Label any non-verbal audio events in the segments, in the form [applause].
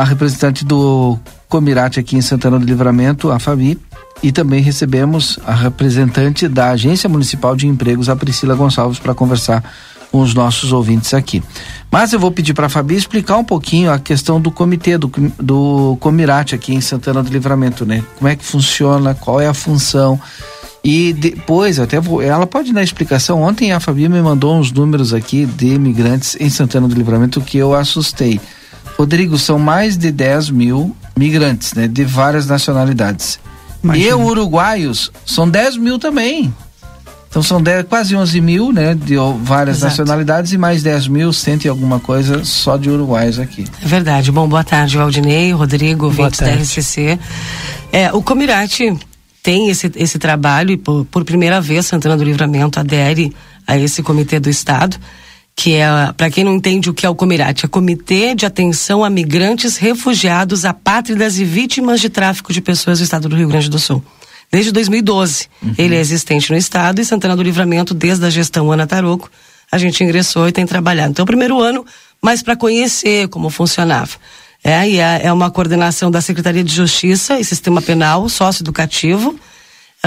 a representante do Comirate aqui em Santana do Livramento, a Fabi, e também recebemos a representante da Agência Municipal de Empregos, a Priscila Gonçalves, para conversar com os nossos ouvintes aqui. Mas eu vou pedir para a Fabi explicar um pouquinho a questão do comitê, do, do Comirate aqui em Santana do Livramento, né? Como é que funciona, qual é a função. E depois, até vou, ela pode dar explicação. Ontem a Fabi me mandou uns números aqui de imigrantes em Santana do Livramento que eu assustei. Rodrigo, são mais de 10 mil migrantes, né? De várias nacionalidades. Imagina. E uruguaios são 10 mil também. Então são 10, quase 11 mil, né? De várias Exato. nacionalidades e mais 10 mil, cento e alguma coisa só de uruguaios aqui. É verdade. Bom, boa tarde, Valdinei, Rodrigo, ouvintes da RCC. É, o Comirate tem esse, esse trabalho e por, por primeira vez Santana do Livramento adere a esse comitê do Estado que é, para quem não entende o que é o Comirate, é Comitê de Atenção a Migrantes, Refugiados, Apátridas e Vítimas de Tráfico de Pessoas do Estado do Rio Grande do Sul. Desde 2012, uhum. ele é existente no Estado e Santana do Livramento, desde a gestão Ana Taroco, a gente ingressou e tem trabalhado. Então, o primeiro ano, mais para conhecer como funcionava. É, e é, é uma coordenação da Secretaria de Justiça e Sistema Penal, sócio-educativo,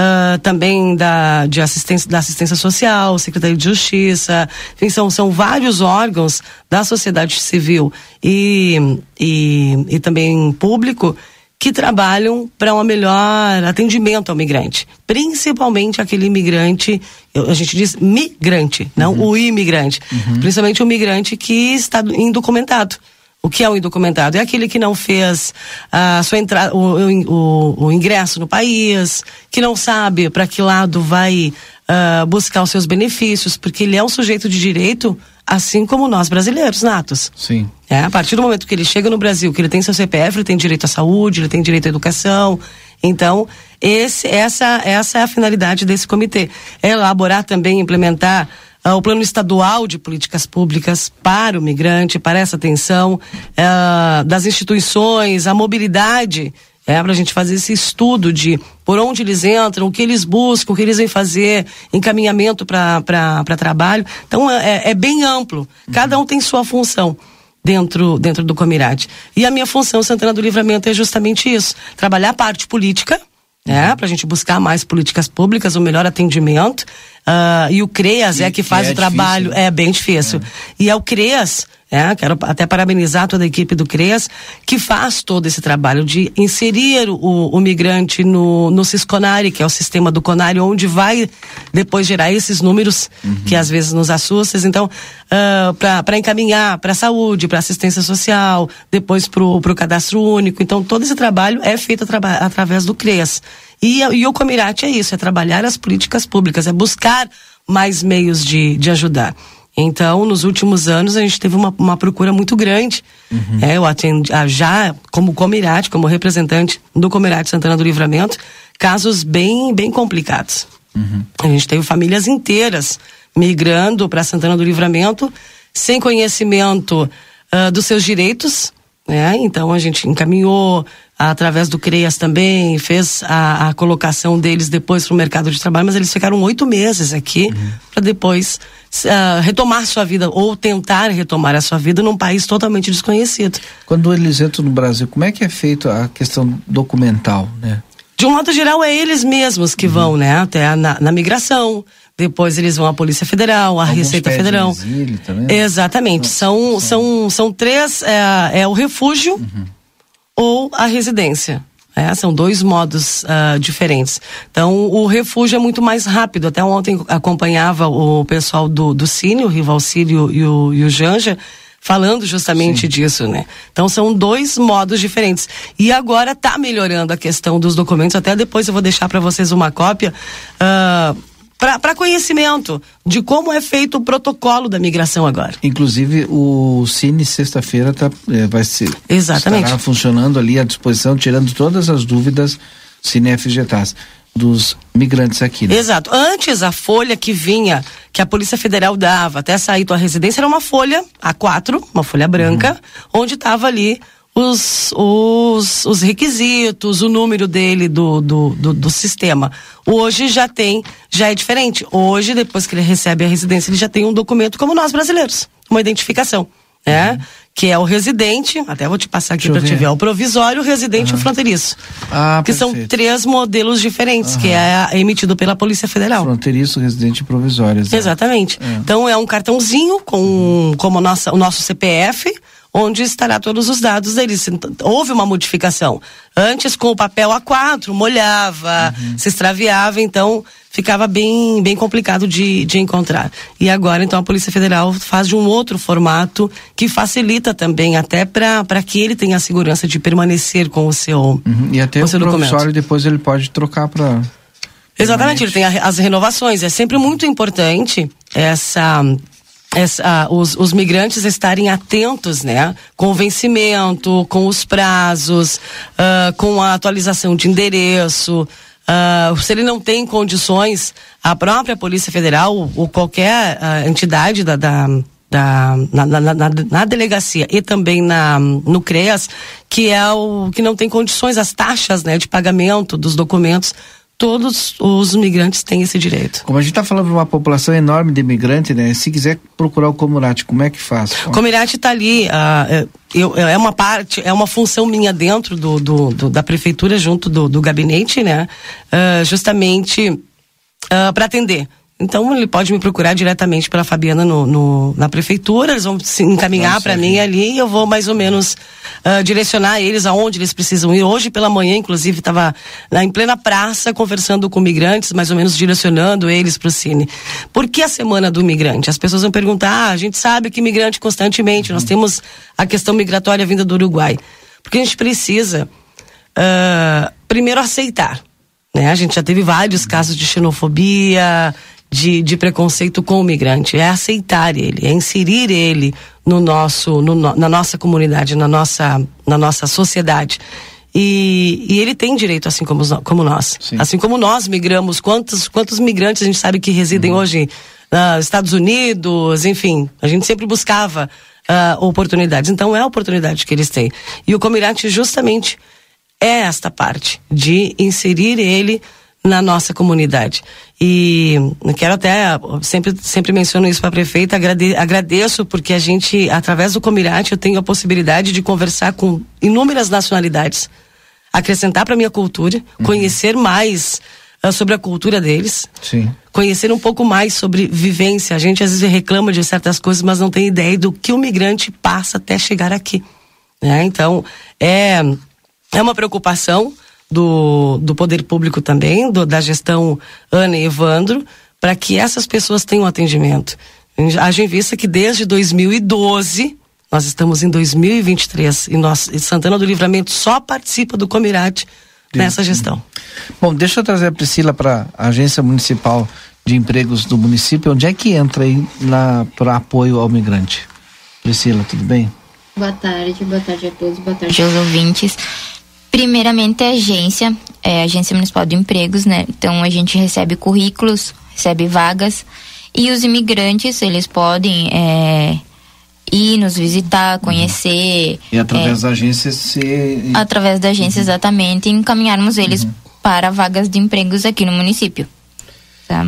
uh, também da, de assistência, da assistência social, Secretaria de Justiça, enfim, são, são vários órgãos da sociedade civil e, e, e também público que trabalham para um melhor atendimento ao migrante, principalmente aquele imigrante, a gente diz migrante, não uhum. o imigrante, uhum. principalmente o migrante que está indocumentado. O que é o indocumentado? É aquele que não fez a sua entrada, o, o, o, ingresso no país, que não sabe para que lado vai uh, buscar os seus benefícios, porque ele é um sujeito de direito, assim como nós brasileiros, natos. Sim. É, a partir do momento que ele chega no Brasil, que ele tem seu CPF, ele tem direito à saúde, ele tem direito à educação. Então, esse, essa, essa é a finalidade desse comitê. É elaborar também, implementar uh, o plano estadual de políticas públicas para o migrante, para essa atenção uh, das instituições, a mobilidade, é, para a gente fazer esse estudo de por onde eles entram, o que eles buscam, o que eles vêm fazer, encaminhamento para trabalho. Então é, é, bem amplo. Cada um tem sua função dentro, dentro do Comirate. E a minha função, Santana do Livramento, é justamente isso: trabalhar a parte política, né, para a gente buscar mais políticas públicas, o um melhor atendimento. Uh, e o CREAS e, é que faz que é o trabalho, difícil. é bem difícil. É. E é o CREAS é, quero até parabenizar toda a equipe do CREAS, que faz todo esse trabalho de inserir o, o migrante no, no Cisconari, que é o sistema do Conari, onde vai depois gerar esses números uhum. que às vezes nos assustam. Então, uh, para encaminhar para a saúde, para assistência social, depois para o cadastro único. Então, todo esse trabalho é feito através do CREAS. E, e o Comirate é isso, é trabalhar as políticas públicas, é buscar mais meios de, de ajudar. Então, nos últimos anos, a gente teve uma, uma procura muito grande. Uhum. É, eu atendi ah, já como Comirate, como representante do Comirate Santana do Livramento, casos bem, bem complicados. Uhum. A gente teve famílias inteiras migrando para Santana do Livramento sem conhecimento uh, dos seus direitos. Né? Então, a gente encaminhou através do CREAS também, fez a, a colocação deles depois para o mercado de trabalho, mas eles ficaram oito meses aqui uhum. para depois uh, retomar sua vida ou tentar retomar a sua vida num país totalmente desconhecido. Quando eles entram no Brasil, como é que é feito a questão documental, né? De um modo geral, é eles mesmos que uhum. vão, né? Até na, na migração, depois eles vão à Polícia Federal, à Alguns Receita Federal. Exatamente. Nossa, são, são, são três. É, é o refúgio. Uhum ou a residência. É, são dois modos uh, diferentes. Então, o refúgio é muito mais rápido. Até ontem acompanhava o pessoal do, do Cine, o Rivalcílio e o, e o Janja, falando justamente Sim. disso, né? Então, são dois modos diferentes. E agora está melhorando a questão dos documentos. Até depois eu vou deixar para vocês uma cópia. Uh, para conhecimento de como é feito o protocolo da migração agora. Inclusive o Cine sexta-feira tá, é, vai ser Exatamente. estará funcionando ali à disposição, tirando todas as dúvidas Cine FGTAS dos migrantes aqui. Né? Exato. Antes a folha que vinha, que a Polícia Federal dava até sair tua residência era uma folha A4, uma folha branca, uhum. onde estava ali os, os, os requisitos, o número dele do, do, do, do, sistema. Hoje já tem, já é diferente. Hoje, depois que ele recebe a residência, ele já tem um documento como nós brasileiros, uma identificação, né? Uhum. que é o residente, até vou te passar aqui para te ver, é o provisório, o residente uhum. e o fronteiriço. Ah, que perfeito. são três modelos diferentes, uhum. que é emitido pela Polícia Federal. Fronteiriço, residente e provisório. Exatamente. É. Então é um cartãozinho com como nossa, o nosso CPF, onde estará todos os dados deles. Houve uma modificação. Antes, com o papel A4, molhava, uhum. se extraviava, então ficava bem, bem complicado de, de encontrar. E agora, então, a Polícia Federal faz de um outro formato que facilita também, até para que ele tenha a segurança de permanecer com o seu. Uhum. E até o, o seu documento. depois ele pode trocar para. Exatamente, ele tem as renovações. É sempre muito importante essa essa, os, os, migrantes estarem atentos, né, com o vencimento, com os prazos, uh, com a atualização de endereço. Uh, se ele não tem condições, a própria Polícia Federal ou qualquer uh, entidade da, da, da na, na, na, na, delegacia e também na, no CREAS, que é o que não tem condições, as taxas né, de pagamento dos documentos todos os migrantes têm esse direito. Como a gente está falando de uma população enorme de imigrantes, né? Se quiser procurar o Comirate, como é que faz? O Comirate está ali, uh, eu, é uma parte, é uma função minha dentro do, do, do da prefeitura, junto do, do gabinete, né? Uh, justamente uh, para atender então ele pode me procurar diretamente pela Fabiana no, no na prefeitura, eles vão se encaminhar para mim ali e eu vou mais ou menos uh, direcionar eles aonde eles precisam ir. Hoje pela manhã, inclusive, estava em plena praça conversando com migrantes, mais ou menos direcionando eles para o Cine. Por que a semana do migrante? As pessoas vão perguntar, ah, a gente sabe que migrante constantemente, uhum. nós temos a questão migratória vinda do Uruguai. Porque a gente precisa uh, primeiro aceitar. Né? A gente já teve vários casos de xenofobia, de, de preconceito com o migrante, é aceitar ele, é inserir ele no nosso, no, na nossa comunidade, na nossa, na nossa sociedade. E, e ele tem direito, assim como, como nós. Sim. Assim como nós migramos, quantos, quantos migrantes a gente sabe que residem uhum. hoje nos Estados Unidos, enfim, a gente sempre buscava uh, oportunidades. Então é a oportunidade que eles têm. E o Comirante justamente é esta parte de inserir ele na nossa comunidade. E quero até, sempre, sempre menciono isso para a prefeita, agrade, agradeço porque a gente, através do Comirate, eu tenho a possibilidade de conversar com inúmeras nacionalidades, acrescentar para minha cultura, uhum. conhecer mais uh, sobre a cultura deles, Sim. conhecer um pouco mais sobre vivência. A gente às vezes reclama de certas coisas, mas não tem ideia do que o migrante passa até chegar aqui. Né? Então, é, é uma preocupação do, do poder público também, do, da gestão Ana e Evandro, para que essas pessoas tenham atendimento. Haja em vista que desde 2012, nós estamos em 2023 e nós, e Santana do Livramento só participa do Comirate nessa gestão. Bom, deixa eu trazer a Priscila para a Agência Municipal de Empregos do município. Onde é que entra aí para apoio ao migrante? Priscila, tudo bem? Boa tarde, boa tarde a todos, boa tarde aos ouvintes. Primeiramente, a agência, é a Agência Municipal de Empregos, né? Então, a gente recebe currículos, recebe vagas, e os imigrantes, eles podem é, ir nos visitar, uhum. conhecer. E através é, da agência se. Através da agência, uhum. exatamente, encaminharmos eles uhum. para vagas de empregos aqui no município. Tá?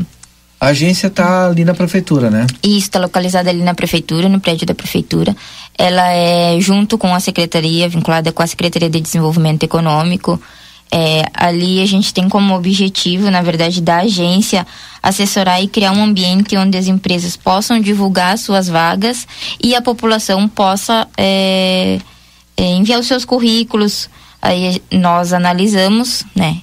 A agência está ali na prefeitura, né? Isso, está localizada ali na prefeitura, no prédio da prefeitura. Ela é junto com a secretaria, vinculada com a Secretaria de Desenvolvimento Econômico. É, ali a gente tem como objetivo, na verdade, da agência assessorar e criar um ambiente onde as empresas possam divulgar suas vagas e a população possa é, é, enviar os seus currículos. Aí nós analisamos, né?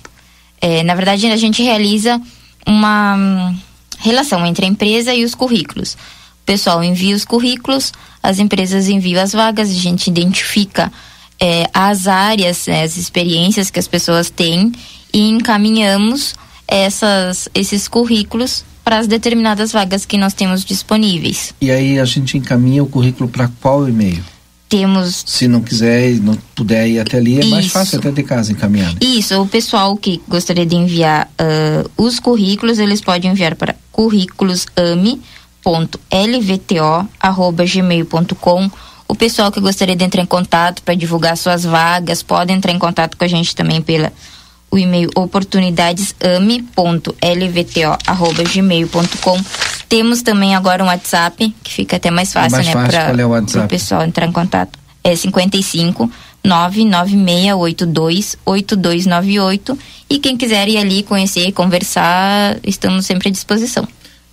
É, na verdade, a gente realiza uma relação entre a empresa e os currículos. O pessoal envia os currículos, as empresas enviam as vagas, a gente identifica é, as áreas, né, as experiências que as pessoas têm e encaminhamos essas, esses currículos para as determinadas vagas que nós temos disponíveis. E aí a gente encaminha o currículo para qual e-mail? Temos. Se não quiser não puder ir até ali, é Isso. mais fácil até de casa encaminhar. Né? Isso, o pessoal que gostaria de enviar uh, os currículos, eles podem enviar para currículosame.lvto@gmail.com. O pessoal que gostaria de entrar em contato para divulgar suas vagas, pode entrar em contato com a gente também pela o e-mail oportunidadesame.lvto@gmail.com temos também agora um WhatsApp, que fica até mais fácil, é mais né? Para é o pessoal entrar em contato. é 55 99682 8298 e quem quiser ir ali conhecer, conversar, estamos sempre à disposição.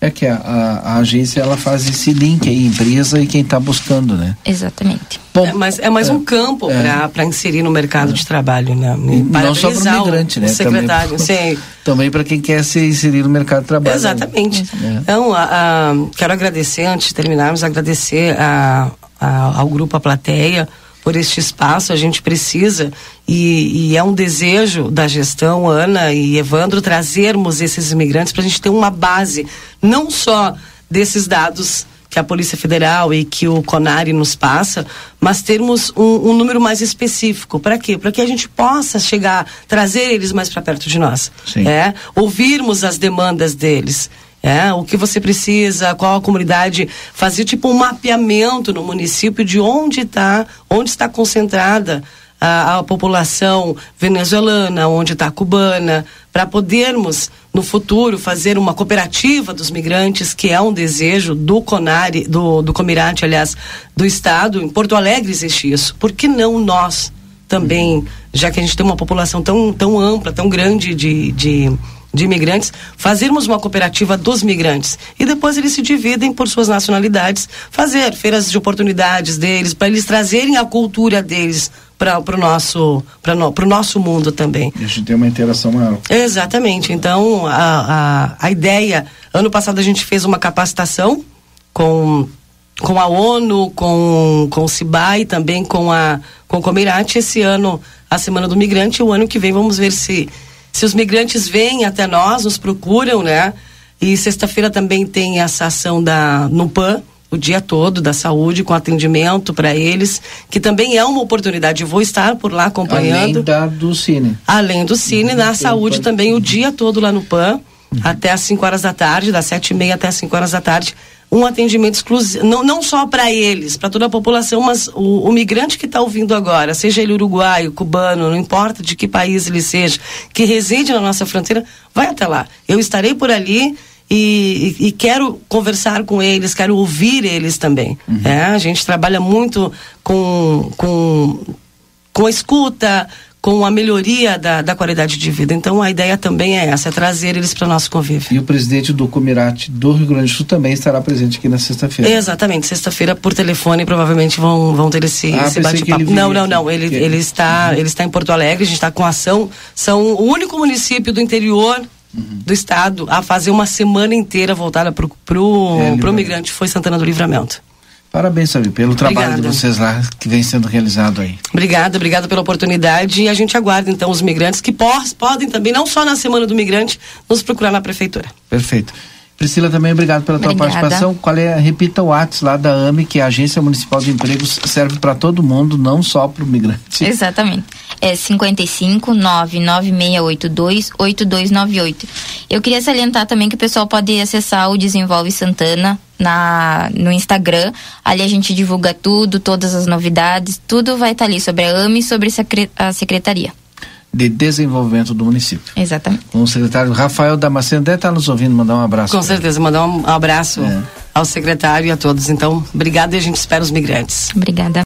É que a, a, a agência ela faz esse link aí, empresa e quem está buscando, né? Exatamente. Bom, é, mas é mais é, um campo é, para inserir no mercado de trabalho, né? Não só para o migrante, né? Secretário, [laughs] também, também para quem quer se inserir no mercado de trabalho. Exatamente. Né? Então, a, a, quero agradecer, antes de terminarmos, agradecer a, ao grupo A Plateia, por este espaço, a gente precisa, e, e, é um desejo da gestão, Ana e Evandro, trazermos esses imigrantes para a gente ter uma base, não só desses dados que a Polícia Federal e que o CONARE nos passa, mas termos um, um número mais específico. Para quê? Para que a gente possa chegar, trazer eles mais para perto de nós. Sim. É? Ouvirmos as demandas deles. É, o que você precisa, qual a comunidade, fazer tipo um mapeamento no município de onde está, onde está concentrada a, a população venezuelana, onde está cubana, para podermos no futuro fazer uma cooperativa dos migrantes, que é um desejo do Conari, do, do Comirate, aliás, do Estado. Em Porto Alegre existe isso. Por que não nós também, já que a gente tem uma população tão, tão ampla, tão grande de, de de imigrantes, fazermos uma cooperativa dos migrantes. E depois eles se dividem por suas nacionalidades, fazer feiras de oportunidades deles, para eles trazerem a cultura deles para o nosso, no, nosso mundo também. A gente tem uma interação maior. Exatamente. Então, a, a, a ideia. Ano passado a gente fez uma capacitação com com a ONU, com, com o CIBAI, também com a com o Comirate. Esse ano, a Semana do Migrante. O ano que vem vamos ver se se os migrantes vêm até nós, nos procuram, né? E sexta-feira também tem essa ação da NUPAN, o dia todo da saúde com atendimento para eles, que também é uma oportunidade. Eu vou estar por lá acompanhando. Além da, do Cine. Além do Cine, uhum. na saúde também o dia todo lá no PAN, uhum. até às 5 horas da tarde, das sete e meia até às 5 horas da tarde um atendimento exclusivo, não, não só para eles, para toda a população, mas o, o migrante que está ouvindo agora, seja ele uruguaio, cubano, não importa de que país ele seja, que reside na nossa fronteira, vai até lá. Eu estarei por ali e, e, e, quero conversar com eles, quero ouvir eles também. Uhum. É, a gente trabalha muito com, com, com a escuta, com a melhoria da, da qualidade de vida. Então a ideia também é essa, é trazer eles para o nosso convívio. E o presidente do Comirate do Rio Grande do Sul também estará presente aqui na sexta-feira. Exatamente, sexta-feira por telefone provavelmente vão, vão ter esse, ah, esse bate-papo. Não, não, não, ele, ele, ele, está, uhum. ele está em Porto Alegre, a gente está com ação, são o único município do interior uhum. do estado a fazer uma semana inteira voltada para o é, migrante foi Santana do Livramento. Parabéns, Sabi, pelo trabalho obrigada. de vocês lá que vem sendo realizado aí. Obrigada, obrigada pela oportunidade e a gente aguarda então os migrantes que podem também, não só na Semana do Migrante, nos procurar na Prefeitura. Perfeito. Priscila, também obrigado pela tua Obrigada. participação. Qual é, repita o WhatsApp lá da AME, que é a Agência Municipal de Empregos, serve para todo mundo, não só para o migrante. [laughs] Exatamente. É 55 99682 8298. Eu queria salientar também que o pessoal pode acessar o Desenvolve Santana na, no Instagram. Ali a gente divulga tudo, todas as novidades, tudo vai estar ali sobre a AME e sobre a secretaria de Desenvolvimento do município. Exatamente. Com o secretário Rafael Damasceno, deve estar nos ouvindo, mandar um abraço. Com certeza, mandar um abraço é. ao secretário e a todos. Então, obrigado e a gente espera os migrantes. Obrigada.